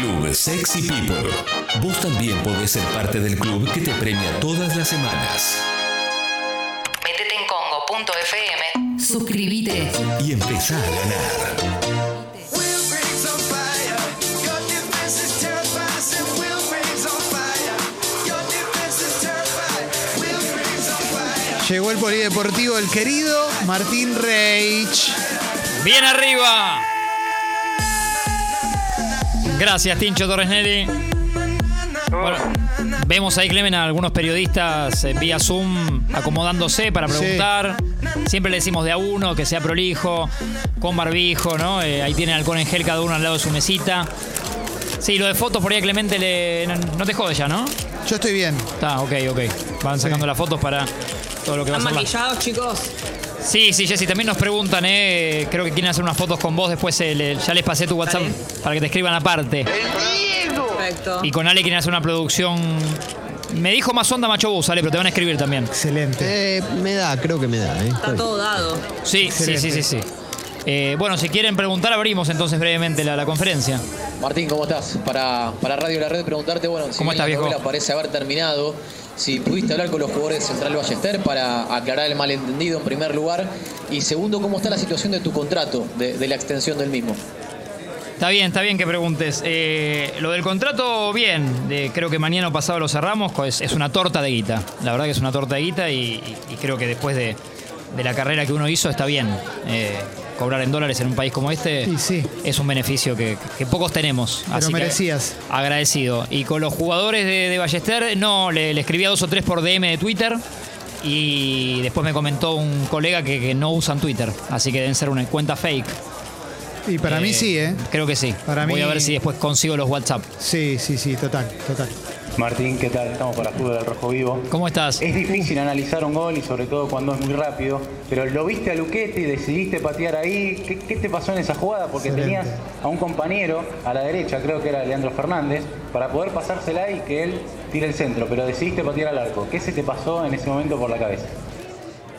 Club Sexy People. Vos también podés ser parte del club que te premia todas las semanas. Métete en congo.fm. Suscríbete. Y empezá a ganar. Llegó el polideportivo el querido Martín Reich. Bien arriba. Gracias, Tincho Torres Nelly. Bueno, vemos ahí, Clemen, a algunos periodistas eh, vía Zoom acomodándose para preguntar. Siempre le decimos de a uno, que sea prolijo, con barbijo, ¿no? Eh, ahí tienen alcohol en gel cada uno al lado de su mesita. Sí, lo de fotos por ahí a Clemente le, no, no te jode ya, ¿no? Yo estoy bien. Está, ok, ok. Van sacando las fotos para todo lo que va a ¿Están maquillados, chicos? Sí, sí, Jessy, también nos preguntan, ¿eh? Creo que quieren hacer unas fotos con vos. Después eh, le- ya les pasé tu WhatsApp para que te escriban aparte. Perfecto. Y con Ale quieren hacer una producción. Me dijo más onda Macho Bus, Ale, pero te van a escribir también. Excelente. Eh, me da, creo que me da. ¿eh? Está todo dado. Sí, sí, sí, sí, sí. Eh, bueno, si quieren preguntar, abrimos entonces brevemente la, la conferencia. Martín, ¿cómo estás? Para, para Radio La Red preguntarte, bueno, si ¿Cómo bien estás, la viejo? novela parece haber terminado, si pudiste hablar con los jugadores de Central Ballester para aclarar el malentendido en primer lugar, y segundo, ¿cómo está la situación de tu contrato, de, la extensión del mismo? Está bien, está bien que preguntes. Eh, lo del contrato, bien. Creo que mañana o pasado lo cerramos. Es, es una torta de guita. La verdad que es una torta de guita y, creo que después de, de la carrera que uno hizo está bien. Eh, cobrar en dólares en un país como este sí. es un beneficio que, que pocos tenemos. Pero Así que merecías. agradecido. Y con los jugadores de, de Ballester, no, le, le escribí a dos o tres por DM de Twitter. Y después me comentó un colega que, que no usan Twitter. Así que deben ser una cuenta fake. Y para mí Eh, sí, ¿eh? Creo que sí. Para Voy mí- a ver si después consigo los WhatsApp. Sí, sí, sí, total, total. Martín, ¿qué tal? Estamos para Fútbol del Rojo Vivo. ¿Cómo estás? Es difícil analizar un gol y sobre todo cuando es muy rápido, pero lo viste a Luquetti, decidiste patear ahí. ¿Qué, qué te pasó en esa jugada? Porque Excelente. tenías a un compañero a la derecha, creo que era Leandro Fernández, para poder pasársela y que él tire el centro, pero decidiste patear al arco. ¿Qué se te pasó en ese momento por la cabeza?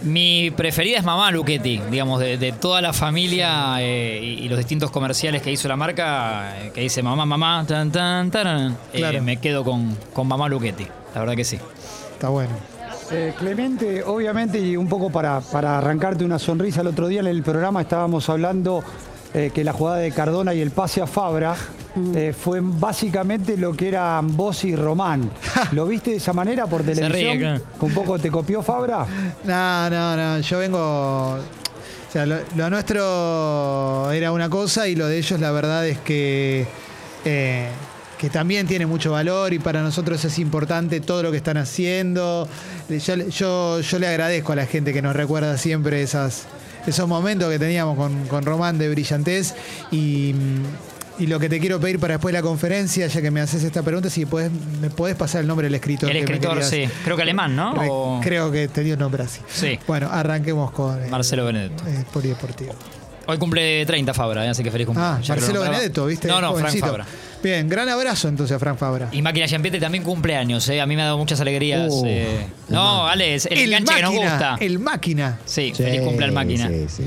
Mi preferida es Mamá Luchetti, digamos, de, de toda la familia eh, y, y los distintos comerciales que hizo la marca, eh, que dice mamá, mamá, tan, tan, taran. Eh, Claro. me quedo con, con Mamá Luchetti, la verdad que sí. Está bueno. Eh, Clemente, obviamente, y un poco para, para arrancarte una sonrisa, el otro día en el programa estábamos hablando eh, que la jugada de Cardona y el pase a Fabra eh, fue básicamente lo que eran vos y Román. ¿Lo viste de esa manera por televisión? ¿Un poco te copió Fabra? No, no, no. Yo vengo. O sea, lo, lo nuestro era una cosa y lo de ellos, la verdad es que. eh, que también tiene mucho valor y para nosotros es importante todo lo que están haciendo. Yo, yo, yo le agradezco a la gente que nos recuerda siempre esas, esos momentos que teníamos con, con Román de brillantez y, y lo que te quiero pedir para después de la conferencia, ya que me haces esta pregunta, si podés, me podés pasar el nombre del escritor. El que me escritor, querías- sí, creo que alemán, ¿no? Re- O- Creo que tenía un nombre así. Sí. Bueno, arranquemos con el, Marcelo Benedetto. el polideportivo. Hoy cumple 30 Fabra, eh, así que feliz Ah, cumpleaños. Ya lo Marcelo. Benedetto, ¿viste? No, no, Frank Jovencito. Fabra. Bien, gran abrazo entonces a Frank Fabra. Y Máquina Champiete también cumple años, ¿eh? A mí me ha dado muchas alegrías. Uh, eh. No, Ale, es el, enganche que nos gusta. el máquina. Sí, feliz cumple al máquina. Sí, sí.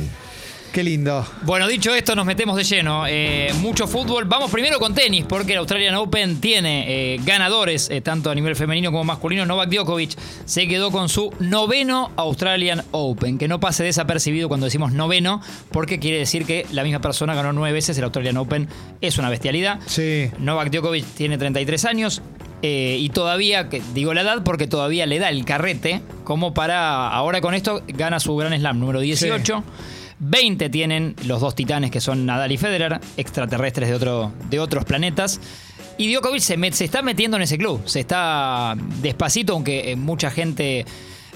Qué lindo. Bueno, dicho esto, nos metemos de lleno. Eh, mucho fútbol. Vamos primero con tenis, porque el Australian Open tiene eh, ganadores, eh, tanto a nivel femenino como masculino. Novak Djokovic se quedó con su noveno Australian Open, que no pase desapercibido cuando decimos noveno, porque quiere decir que la misma persona ganó nueve veces el Australian Open. Es una bestialidad. Sí. Novak Djokovic tiene 33 años. eh, y todavía, digo la edad porque todavía le da el carrete, como para ahora con esto gana su Gran Slam número 18. 20 tienen los dos titanes que son Nadal y Federer, extraterrestres de, otro, de otros planetas. Y Djokovic se, met- se está metiendo en ese club. Se está despacito, aunque eh, mucha gente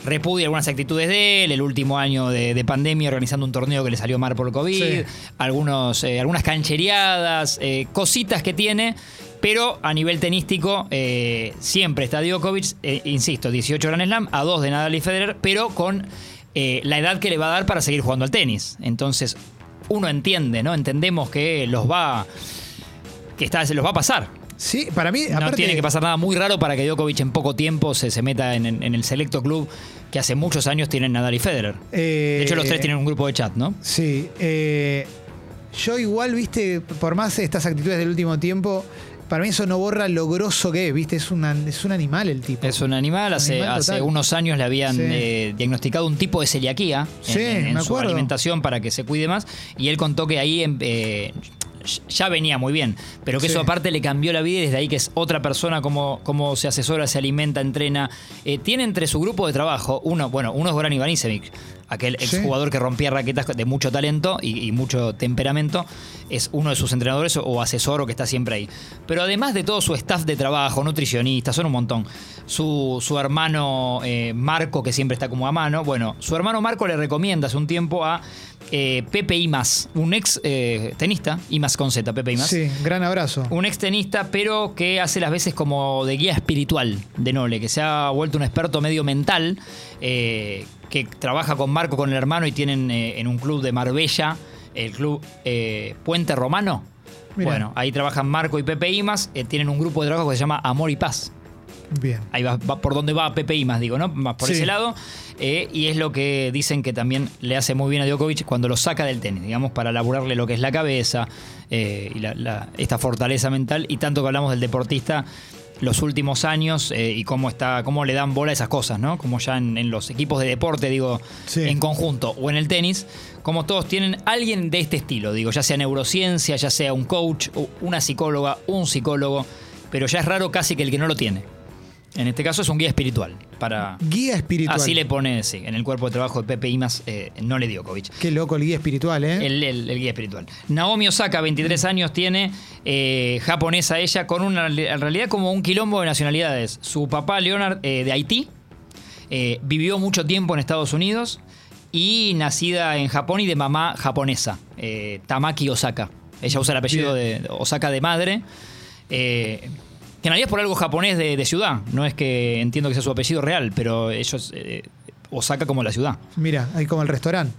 repudia algunas actitudes de él, el último año de, de pandemia organizando un torneo que le salió mal por COVID, Sí. algunos, eh, algunas canchereadas, eh, cositas que tiene, pero a nivel tenístico eh, siempre está Djokovic, insisto, 18 Grand Slam, a 2 de Nadal y Federer, pero con eh, la edad que le va a dar para seguir jugando al tenis. Entonces, uno entiende, ¿no? Entendemos que los va. que está, se los va a pasar. Sí, para mí, No aparte, tiene que pasar nada muy raro para que Djokovic en poco tiempo se, se meta en, en- en el selecto club que hace muchos años tienen Nadal y Federer. eh, De hecho, los tres tienen un grupo de chat, ¿no? Sí. eh, yo igual, viste, por más estas actitudes del último tiempo, para mí eso no borra lo grosso que es, viste, es, una, es un animal el tipo. Es un animal, hace, Animal hace unos años le habían Sí. eh, diagnosticado un tipo de celiaquía en- Sí, en, en me su acuerdo. alimentación para que se cuide más. Y él contó que ahí em, eh, ya venía muy bien, pero que Sí. eso aparte le cambió la vida y desde ahí que es otra persona, como, como se asesora, se alimenta, entrena. Eh, tiene entre su grupo de trabajo, uno, bueno, uno es Goran Ivanisevic, aquel Sí. exjugador que rompía raquetas de mucho talento y, y mucho temperamento, es uno de sus entrenadores o, o asesor o que está siempre ahí. Pero además de todo su staff de trabajo, nutricionistas, son un montón. Su, su hermano eh, Marco, que siempre está como a mano, bueno, su hermano Marco le recomienda hace un tiempo a eh, Pepe Imas, un ex eh, tenista, Imas con Z, Pepe Imas. Sí, gran abrazo. Un ex tenista, pero que hace las veces como de guía espiritual de Nole, que se ha vuelto un experto medio mental, eh, que trabaja con Marco, con el hermano, y tienen eh, en un club de Marbella, el club eh, Puente Romano. Mirá. Bueno, ahí trabajan Marco y Pepe Imas, eh, tienen un grupo de trabajo que se llama Amor y Paz. Bien. Ahí va, va por donde va Pepe Imas, digo, ¿no? Más por Sí. ese lado. Eh, y es lo que dicen que también le hace muy bien a Djokovic cuando lo saca del tenis, digamos, para laburarle lo que es la cabeza y la- la- esta fortaleza mental. Y tanto que hablamos del deportista los últimos años eh, y cómo está, cómo le dan bola a esas cosas, ¿no? Como ya en, en los equipos de deporte, digo, Sí. en conjunto o en el tenis, como todos tienen alguien de este estilo, digo, ya sea neurociencia, ya sea un coach, una psicóloga, un psicólogo, pero ya es raro casi que el que no lo tiene. En este caso es un guía espiritual. Para, Guía espiritual. Así le pone, sí, en el cuerpo de trabajo de Pepe Imas, eh, no le dio COVID. Qué loco el guía espiritual, ¿eh? El, el- el guía espiritual. Naomi Osaka, 23 años, tiene eh, japonesa ella, con una, en realidad como un quilombo de nacionalidades. Su papá, Leonard, eh, de Haití, eh, vivió mucho tiempo en Estados Unidos y nacida en Japón y de mamá japonesa, Tamaki Osaka. Ella usa el apellido de de Osaka de madre. eh, que en realidad es por algo japonés de, de ciudad. No es que entiendo que sea su apellido real, pero ellos. eh, Osaka como la ciudad. Mira, ahí como el restaurante.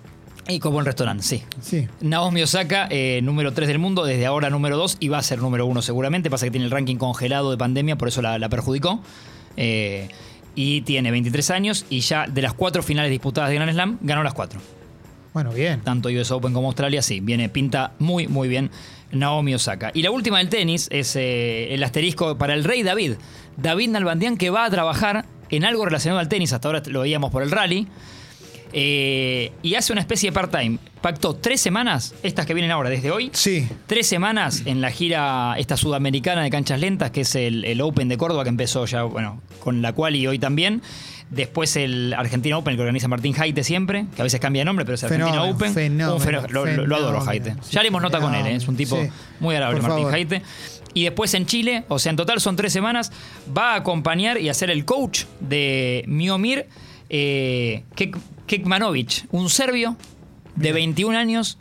Y como el restaurante, sí. Sí. Naomi Osaka, eh, número 3 del mundo, desde ahora número 2 y va a ser número 1 seguramente. Pasa que tiene el ranking congelado de pandemia, por eso la, la perjudicó. Eh, y tiene 23 años y ya de las cuatro finales disputadas de Grand Slam, ganó las cuatro. Bueno, bien. Tanto US Open como Australia, sí, viene, pinta muy, muy bien Naomi Osaka. Y la última del tenis es eh, el asterisco para el rey David. David Nalbandian que va a trabajar en algo relacionado al tenis, hasta ahora lo veíamos por el rally. eh, y hace una especie de part-time. Pactó tres semanas, estas que vienen ahora, desde hoy, Sí. tres semanas en la gira esta sudamericana de canchas lentas, que es el, el Open de Córdoba, que empezó ya, bueno, con la cual y hoy también. Después el Argentina Open, que organiza Martín Jaite siempre, que a veces cambia de nombre, pero es Argentina Fenómeno, Open. fenómeno, Un fenó- lo, lo- lo adoro, fenómeno. Jaite. Sí, Ya haremos nota con él, ¿eh? es un tipo Sí. muy agradable, Martín favor. Jaite. Y después en Chile, o sea, en total son tres semanas, va a acompañar y a ser el coach de Miomir eh, Kek- Kekmanovic, un serbio de 21 años,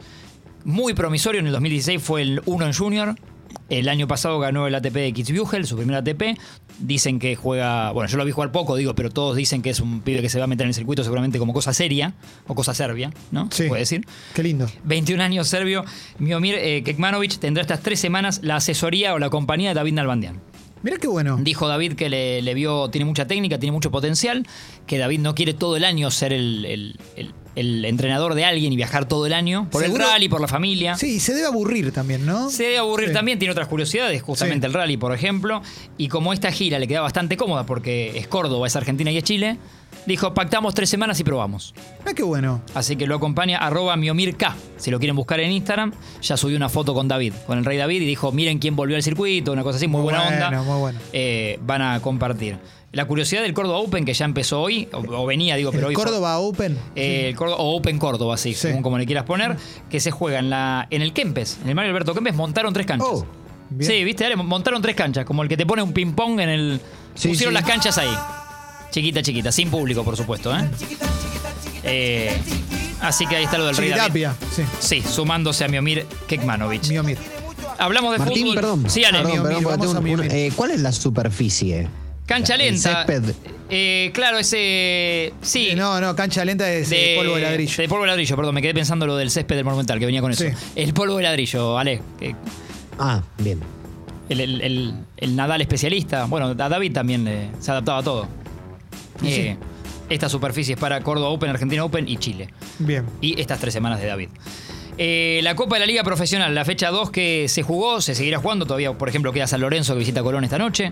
muy promisorio. En el 2016 fue el 1 en Junior. El año pasado ganó el ATP de Kitzbühel, su primer ATP. Dicen que juega, bueno, yo lo vi jugar poco, digo, pero todos dicen que es un pibe que se va a meter en el circuito seguramente como cosa seria o cosa serbia, ¿no? Sí. puede decir. Qué lindo. 21 años serbio, Miomir eh, Kekmanovic tendrá estas tres semanas la asesoría o la compañía de David Nalbandian. Mira qué bueno. Dijo David que le, le vio, tiene mucha técnica, tiene mucho potencial, que David no quiere todo el año ser el, el- el- el entrenador de alguien y viajar todo el año, por Seguro- el rally, por la familia. Sí, y se debe aburrir también, ¿no? Se debe aburrir Sí. también, tiene otras curiosidades, justamente Sí. el rally, por ejemplo. Y como esta gira le queda bastante cómoda porque es Córdoba, es Argentina y es Chile, dijo, pactamos tres semanas y probamos. Mira qué bueno. Así que lo acompaña arroba miomirk. Si lo quieren buscar en Instagram, ya subió una foto con David, con el rey David, y dijo, miren quién volvió al circuito, una cosa así, muy, Muy buena bueno, onda. muy bueno. Eh, van a compartir. La curiosidad del Córdoba Open, que ya empezó hoy, o, o venía, digo, pero El hoy... fue- Córdoba Open. eh, el Córdoba, o Open Córdoba, sí, Sí. según como le quieras poner, que se juega en, la, en el Kempes, en el Mario Alberto Kempes, montaron tres canchas. Oh. Sí, viste, Ale, montaron tres canchas, como el que te pone un ping-pong en el. Sí, pusieron las canchas ahí. Chiquita, chiquita, sin público, por supuesto, ¿eh? Eh, así que ahí está lo del Rey David. Chiquitapia. Sí. Sí, sumándose a Miomir Kekmanovic. Miomir. Hablamos de Martín, fútbol. perdón. Sí, Ale. Perdón, perdón, porque vamos tengo a un- Miomir. eh, ¿Cuál es la superficie? Cancha El lenta. césped. Eh, claro, ese. Sí. Eh, No, no, cancha lenta es de, polvo de ladrillo. De polvo de ladrillo, perdón, me quedé pensando lo del césped del Monumental, que venía con eso. Sí. El polvo de ladrillo, Ale. que- Ah, bien. El, el- el- el Nadal especialista. Bueno, a David también eh, se adaptaba a todo. Eh, Esta superficie es para Córdoba Open, Argentina Open y Chile. Bien. Y estas tres semanas de David. Eh, la Copa de la Liga Profesional, la fecha 2 que se jugó, se seguirá jugando. Todavía, por ejemplo, queda San Lorenzo que visita Colón esta noche.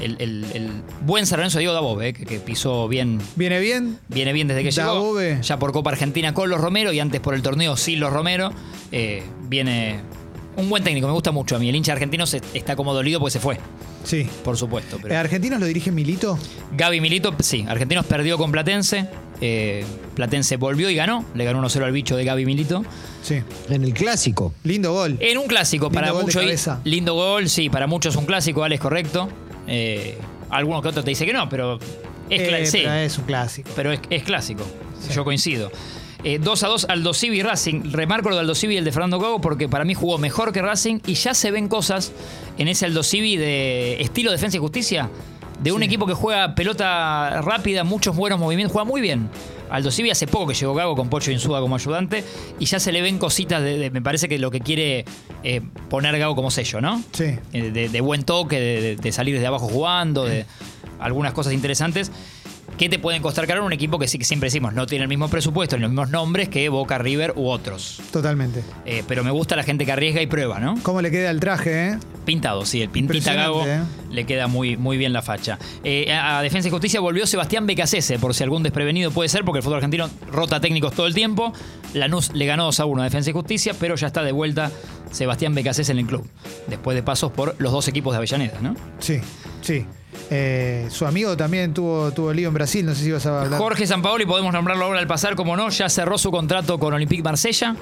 El, el- el buen San Lorenzo Diego Dabove, que, que pisó bien, ¿Viene bien? viene bien desde que Dabove. llegó. Ya por Copa Argentina con los Romero y antes por el torneo sin los Romero. Eh, viene un buen técnico, me gusta mucho a mí. El hincha argentino se- está como dolido porque se fue, Sí. por supuesto. Pero Eh, ¿Argentinos lo dirige Milito? Gaby Milito, sí, Argentinos perdió con Platense. eh, Platense volvió y ganó. Le ganó 1-0 al bicho de Gaby Milito. Sí. En el clásico. Lindo gol. En un clásico, Lindo para gol de muchos. cabeza. Lindo gol, sí, para muchos un clásico, Alex, correcto. Eh, alguno que otro te dice que no, pero es, cla- Eh, sí, pero es un clásico. pero es, es clásico. Yo coincido. Eh, 2 a 2 Aldo Civi y Racing. Remarco lo de Aldo Civi y el de Fernando Gago porque para mí jugó mejor que Racing y ya se ven cosas en ese Aldo Civi de estilo defensa y justicia. De un equipo que juega pelota rápida, muchos buenos movimientos, juega muy bien. Aldo Civi hace poco que llegó Gago con Pocho Insúa como ayudante y ya se le ven cositas de, de- me parece que lo que quiere eh, poner Gago como sello, ¿no? Sí. Eh, de, de buen toque, de salir desde abajo jugando, de algunas cosas interesantes que te pueden costar caro en un equipo que sí que siempre decimos no tiene el mismo presupuesto ni los mismos nombres que Boca, River u otros. Totalmente. Eh, pero me gusta la gente que arriesga y prueba, ¿no? ¿Cómo le queda el traje, eh? Pintado, sí, el pintita Gago Impresionante, le queda muy, muy bien la facha. Eh, a a Defensa y Justicia volvió Sebastián Becasese, por si algún desprevenido puede ser, porque el fútbol argentino rota técnicos todo el tiempo. Lanús le ganó 2 a 1 a Defensa y Justicia, pero ya está de vuelta Sebastián Becasese en el club, después de pasos por los dos equipos de Avellaneda, ¿no? Sí, sí. Eh, su amigo también tuvo, tuvo lío en Brasil, no sé si ibas a hablar. Jorge Sampaoli, podemos nombrarlo ahora al pasar, como no, ya cerró su contrato con Olympique Marsella.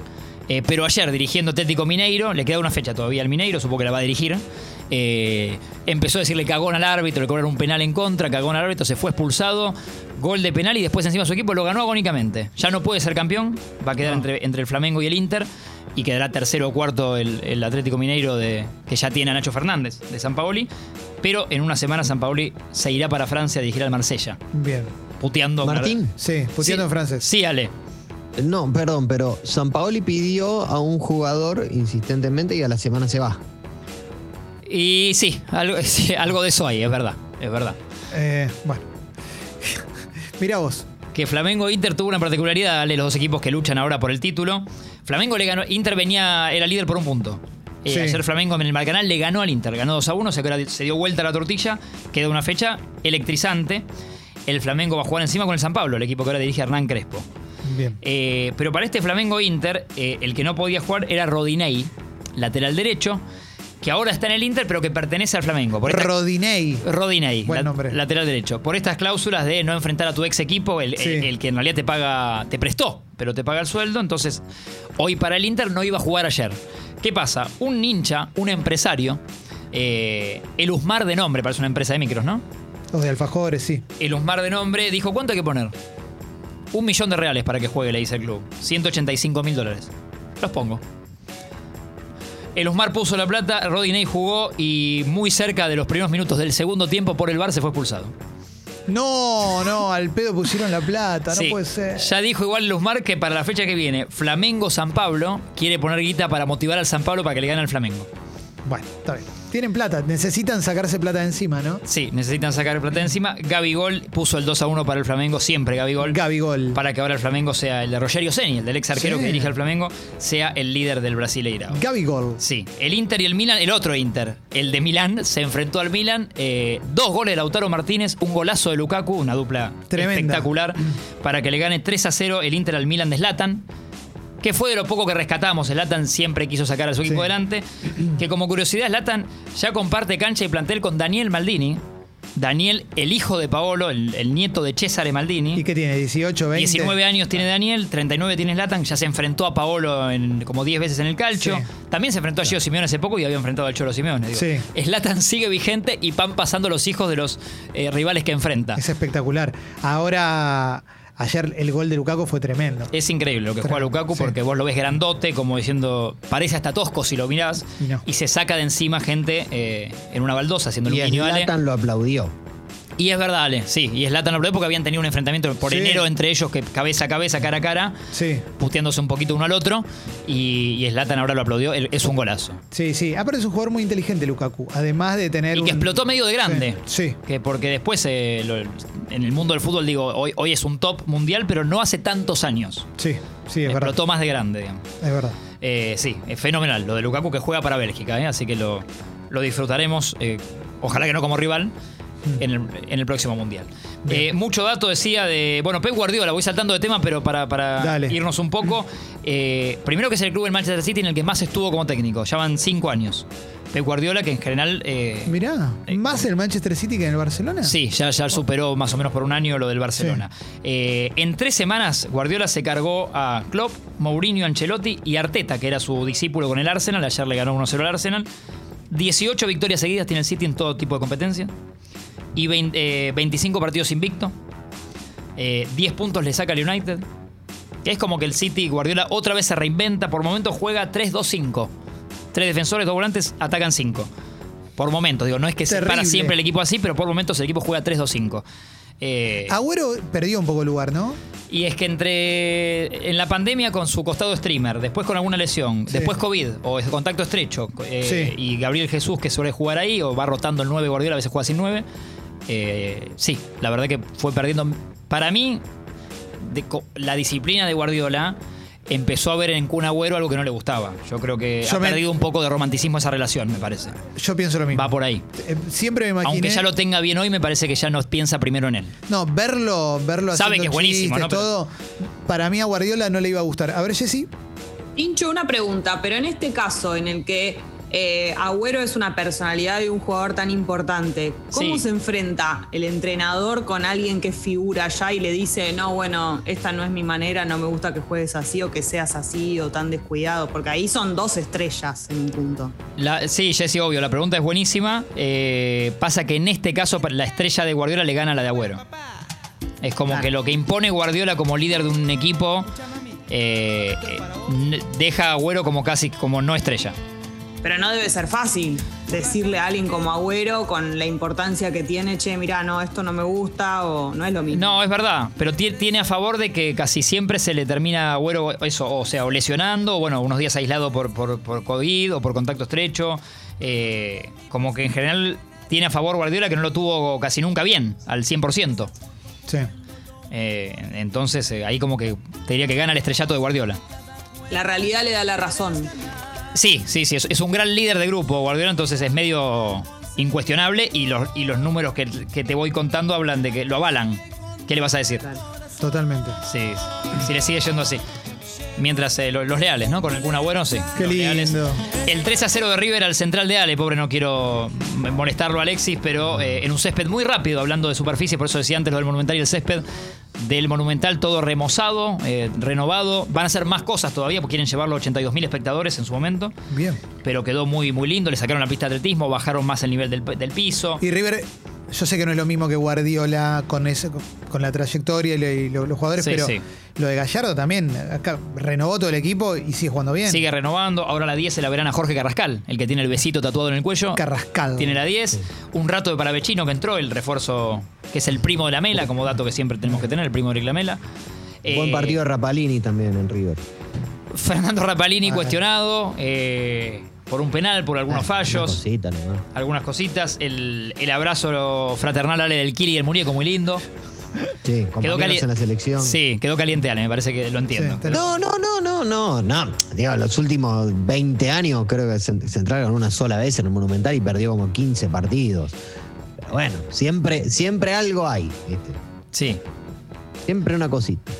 eh, pero ayer, dirigiendo Atlético Mineiro, le queda una fecha todavía al Mineiro, supongo que la va a dirigir. Eh, empezó a decirle cagón al árbitro, le cobraron un penal en contra, cagón al árbitro, se fue expulsado, gol de penal y después encima su equipo lo ganó agónicamente. Ya no puede ser campeón, va a quedar entre, entre el Flamengo y el Inter y quedará tercero o cuarto el, el Atlético Mineiro de, que ya tiene a Nacho Fernández de San Paoli. Pero en una semana San Paoli se irá para Francia a dirigir al Marsella, Bien. puteando. Martín. Sí, puteando Sí. en francés. Sí, Ale. No, perdón, pero San Paoli pidió a un jugador insistentemente y a la semana se va. Y sí, algo, sí, algo de eso hay, es verdad, es verdad. Eh, bueno. Mira vos. Que Flamengo Inter tuvo una particularidad, Ale, los dos equipos que luchan ahora por el título. Flamengo le ganó, Inter venía, era líder por un punto. Eh, Sí. Ayer Flamengo en el Marcanal le ganó al Inter, ganó 2 a 1, se, se dio vuelta la tortilla, queda una fecha electrizante. El Flamengo va a jugar encima con el San Pablo, el equipo que ahora dirige Hernán Crespo. Bien. Eh, pero para este Flamengo Inter, eh, el que no podía jugar era Rodinei, lateral derecho, que ahora está en el Inter, pero que pertenece al Flamengo. Por esta- Rodinei. Rodinei, Buen la- nombre. lateral derecho. Por estas cláusulas de no enfrentar a tu ex equipo, el, Sí. el- el que en realidad te paga, te prestó, pero te paga el sueldo. Entonces, hoy para el Inter no iba a jugar ayer. ¿Qué pasa? Un hincha, un empresario, eh, el Usmar de nombre, parece una empresa de micros, ¿no? Los de alfajores, sí. El Usmar de nombre dijo: ¿cuánto hay que poner? Un millón de reales para que juegue, le dice el club. 185 mil dólares. Los pongo. El Usmar puso la plata, Rodinei jugó y muy cerca de los primeros minutos del segundo tiempo por el bar se fue expulsado. No, no, al pedo pusieron la plata, Sí. no puede ser. Ya dijo igual Luzmar que para la fecha que viene, Flamengo San Pablo quiere poner guita para motivar al San Pablo para que le gane al Flamengo. Bueno, está bien. Tienen plata, necesitan sacarse plata de encima, ¿no? Sí, necesitan sacar plata de encima. Gabigol puso el 2 a 1 para el Flamengo, siempre Gabigol. Gabigol. Para que ahora el Flamengo sea el de Rogerio Ceni, el del ex arquero Sí. que dirige al Flamengo, sea el líder del Brasileirao. Gabigol. Sí, el Inter y el Milan, el otro Inter, el de Milán, se enfrentó al Milan. eh, dos goles de Lautaro Martínez, un golazo de Lukaku, una dupla Tremenda. espectacular, para que le gane 3 a 0 el Inter al Milan de Zlatan. Que fue de lo poco que rescatamos. Zlatan siempre quiso sacar a su equipo Sí. adelante. Que como curiosidad, Zlatan ya comparte cancha y plantel con Daniel Maldini. Daniel, el hijo de Paolo, el, el nieto de Cesare Maldini. ¿Y qué tiene? ¿18, 20? 19 años tiene Daniel, 39 tiene Zlatan, ya se enfrentó a Paolo en, como 10 veces en el calcio. Sí. También se enfrentó a Gio Simeone hace poco y había enfrentado al Cholo Simeone. digo. Sí. Zlatan sigue vigente y van pasando los hijos de los eh, rivales que enfrenta. Es espectacular. Ahora, ayer el gol de Lukaku fue tremendo. Es increíble lo que juega Lukaku sí. porque vos lo ves grandote, como diciendo, parece hasta tosco si lo mirás, Y no. se saca de encima gente eh, en una baldosa haciendo un Y Ale. Zlatan lo aplaudió. Y es verdad, Ale, sí, y Zlatan lo porque habían tenido un enfrentamiento por Sí. enero entre ellos, que cabeza a cabeza, cara a cara, Sí, puteándose un poquito uno al otro, y, Zlatan ahora lo aplaudió, es un golazo. sí, sí. Aparte es un jugador muy inteligente, Lukaku. Además de tener. Y que explotó medio de grande. Sí, sí. Que porque después eh, lo- en el mundo del fútbol, digo, hoy, hoy es un top mundial, pero no hace tantos años. Sí, sí, es verdad. explotó más de grande, digamos. Es verdad. Eh, sí, es fenomenal lo de Lukaku que juega para Bélgica, ¿eh? así que lo, lo disfrutaremos. ojalá que no como rival. En el, en el próximo mundial. Eh, mucho dato decía de. Bueno, Pep Guardiola, voy saltando de tema, pero para, para irnos un poco. eh, primero que es el club del Manchester City en el que más estuvo como técnico. Ya van cinco años. Pep Guardiola, que en general. eh, Mirá, ¿más el Manchester City que en el Barcelona? Sí, ya, ya superó más o menos por un año lo del Barcelona. Eh, en tres semanas, Guardiola se cargó a Klopp, Mourinho, Ancelotti y Arteta, que era su discípulo con el Arsenal. Ayer le ganó 1-0 al Arsenal. 18 victorias seguidas tiene el City en todo tipo de competencia. Y 20, eh, 25 partidos invicto. Eh, 10 puntos le saca al United. Que es como que el City, Guardiola, otra vez se reinventa. Por momentos juega 3-2-5. Tres defensores, dos volantes, atacan 5. Por momentos, digo, no es que se para Terrible. siempre el equipo así, pero por momentos el equipo juega 3-2-5. Eh, Agüero perdió un poco lugar, ¿no? y es que entre en la pandemia con su costado streamer, después con alguna lesión, Sí. después COVID o contacto estrecho, eh, Sí. y Gabriel Jesús que suele jugar ahí o va rotando el 9 Guardiola, a veces juega sin 9. Eh, sí, la verdad que fue perdiendo. Para mí, de la disciplina de Guardiola empezó a ver en Kun Agüero algo que no le gustaba. Yo creo que Yo ha me- perdido un poco de romanticismo esa relación, me parece. Yo pienso lo mismo. Va por ahí. Eh, Siempre me imaginé. Aunque ya lo tenga bien hoy, me parece que ya no piensa primero en él. No, verlo, verlo Sabe que es buenísimo, ¿no? Pero- todo. Para mí a Guardiola no le iba a gustar. A ver, Jessy. Hincho, una pregunta, pero en este caso en el que eh, Agüero es una personalidad y un jugador tan importante, ¿cómo Sí. se enfrenta el entrenador con alguien que figura allá y le dice, no, bueno, esta no es mi manera, no me gusta que juegues así o que seas así o tan descuidado? Porque ahí son dos estrellas en un punto. La- sí, Jessy, obvio, la pregunta es buenísima. Eh, pasa que en este caso la estrella de Guardiola le gana a la de Agüero. Es como que lo que impone Guardiola como líder de un equipo eh, deja a Agüero como casi como no estrella. Pero no debe ser fácil decirle a alguien como Agüero con la importancia que tiene, che, mirá, no, esto no me gusta o no es lo mismo. No, es verdad, pero ti- tiene a favor de que casi siempre se le termina a Agüero eso, o sea, o lesionando, o bueno, unos días aislado por, por, por COVID o por contacto estrecho. Eh, como que en general tiene a favor Guardiola que no lo tuvo casi nunca bien, al 100%. Sí. Eh, entonces, eh, ahí como que te diría que gana el estrellato de Guardiola. La realidad le da la razón. Sí, sí, sí, es, es un gran líder de grupo Guardiola, entonces es medio incuestionable y los, y los números que, que te voy contando hablan de que lo avalan. ¿Qué le vas a decir? Totalmente. Sí, si le sigue yendo así. Mientras eh, lo- los leales, ¿no? Con el Kun Agüero, sí. Qué Los leales. lindo. El 3 a 0 de River al central de Ale, pobre, no quiero molestarlo a Alexis, pero eh, en un césped muy rápido, hablando de superficie, por eso decía antes lo del Monumental y el césped. Del Monumental todo remozado, eh, renovado. Van a hacer más cosas todavía, porque quieren llevarlo a 82.000 espectadores en su momento. Bien. Pero quedó muy, muy lindo, le sacaron la pista de atletismo, bajaron más el nivel del, del piso. Y River, yo sé que no es lo mismo que Guardiola con ese, con la trayectoria y, lo- y lo- los jugadores, Sí, pero sí. lo de Gallardo también, acá renovó todo el equipo y sigue jugando bien. Sigue renovando. Ahora la 10 se la verán a Jorge Carrascal, el que tiene el besito tatuado en el cuello. Carrascal. Tiene la 10. Un rato de Paravechino que entró, el refuerzo que es el primo de la Mela, como dato que siempre tenemos que tener, el primo de Eric Lamela. Buen Eh, partido de Rapalini también en River. Fernando Rapalini Ah. cuestionado eh, por un penal, por algunos Una fallos, cosita nomás. algunas cositas. El, el abrazo fraternal Ale del Kili y el Muñeco muy lindo. Sí, cali- en la selección. Sí, quedó caliente Ale, me parece que lo entiendo. Sí, No, no, no, no, no, no. Digo, los últimos 20 años creo que se, se entraron una sola vez en el Monumental y perdió como 15 partidos. Pero bueno, siempre, siempre algo hay, ¿viste? Sí. Siempre una cosita.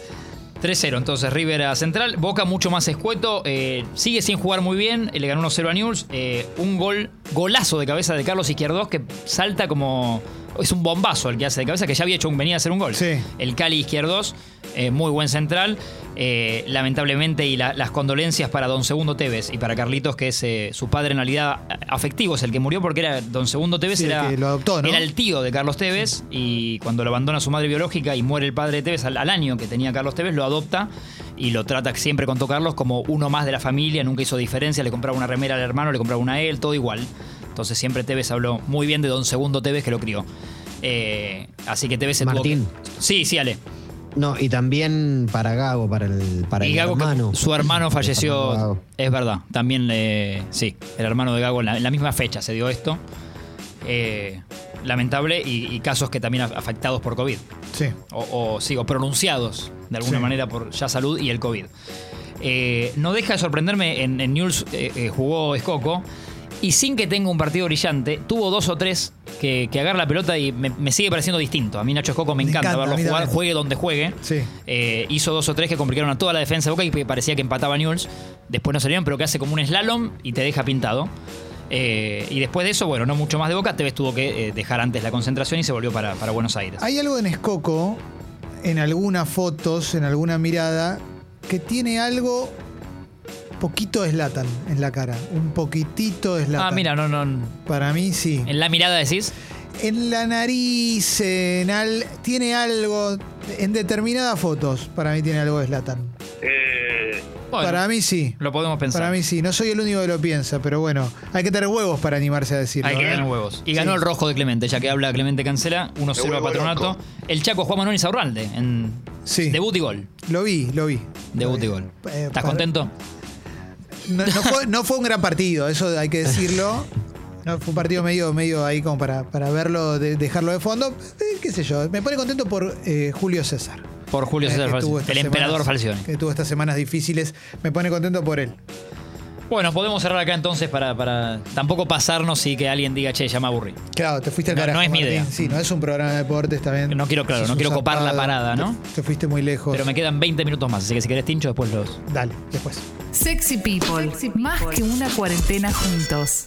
3-0, entonces River a Central. Boca mucho más escueto. eh, sigue sin jugar muy bien. eh, Le ganó 1-0 a Newell's. eh, un gol, golazo de cabeza de Carlos Izquierdos que salta como. Es un bombazo el que hace de cabeza, que ya había hecho un, venía a hacer un gol. Sí. El Cali Izquierdos, eh, muy buen central. eh, lamentablemente, y la- las condolencias para Don Segundo Tevez y para Carlitos, que es eh, su padre en realidad afectivo, es el que murió porque era Don Segundo Tevez, Sí, era, que lo adoptó, ¿no? era el tío de Carlos Tevez y cuando lo abandona su madre biológica y muere el padre de Tevez al, al año que tenía Carlos Tevez, lo adopta y lo trata siempre con Carlos como uno más de la familia, nunca hizo diferencia, le compraba una remera al hermano, le compraba una a él, todo igual. Entonces siempre Tevez habló muy bien de Don Segundo Tevez que lo crió. Eh, así que Tevez se tuvo Martín. que- Sí, sí, Ale. No, y también para Gago, para el, para el Gago, que hermano. su hermano falleció, es verdad, también le, sí, el hermano de Gago en la, en la misma fecha se dio esto. Eh, lamentable y, y casos que también af- afectados por COVID. Sí. o, o, sí, o pronunciados de alguna Sí. manera por ya salud y el COVID. Eh, no deja de sorprenderme, en, en eh, eh, jugó Escoco y sin que tenga un partido brillante, tuvo dos o tres que, que agarra la pelota y me, me sigue pareciendo distinto. A mí Nacho Escoco me, Me encanta, verlo jugar, juegue donde juegue. Sí. Eh, hizo dos o tres que complicaron a toda la defensa de Boca y parecía que empataba Newell's. Después no salieron, pero que hace como un slalom y te deja pintado. Eh, y después de eso, bueno, no mucho más de Boca. Tevez tuvo que eh, dejar antes la concentración y se volvió para, para Buenos Aires. Hay algo en Escoco, en algunas fotos, en alguna mirada, que tiene algo poquito de Zlatan en la cara. Un poquitito de Zlatan. Ah, mira, no, no. Para mí sí. En la mirada decís. En la nariz, en al- tiene algo. En determinadas fotos, para mí tiene algo de Zlatan. Bueno, Para mí sí. lo podemos pensar. Para mí sí. No soy el único que lo piensa, pero bueno, hay que tener huevos para animarse a decirlo. Hay que ¿eh? ganar huevos. Y ganó el rojo de Clemente, ya que habla Clemente Cancela, 1-0 a Patronato. El Chaco Juan Manuel Isaurralde en Sí. debut y gol. Lo vi, lo vi. Debut y gol. Eh, ¿Estás para- contento? No, no fue, no fue un gran partido, eso hay que decirlo. No, fue un partido medio, medio ahí como para, para verlo, de- dejarlo de fondo. Eh, qué sé yo, me pone contento por eh, Julio César. Por Julio Eh, César El emperador Falcioni. Que tuvo estas semanas difíciles. Me pone contento por él. Bueno, podemos cerrar acá entonces para, para tampoco pasarnos y que alguien diga, che, ya me aburrí. Claro, te fuiste al No, carajo. no es mi Martín. idea. Sí, no es un programa de deportes también. No quiero, claro, no quiero copar la parada, ¿no? Te, te fuiste muy lejos. Pero me quedan 20 minutos más, así que si querés tincho, después los... Dale, después. Sexy People. Más que una cuarentena juntos.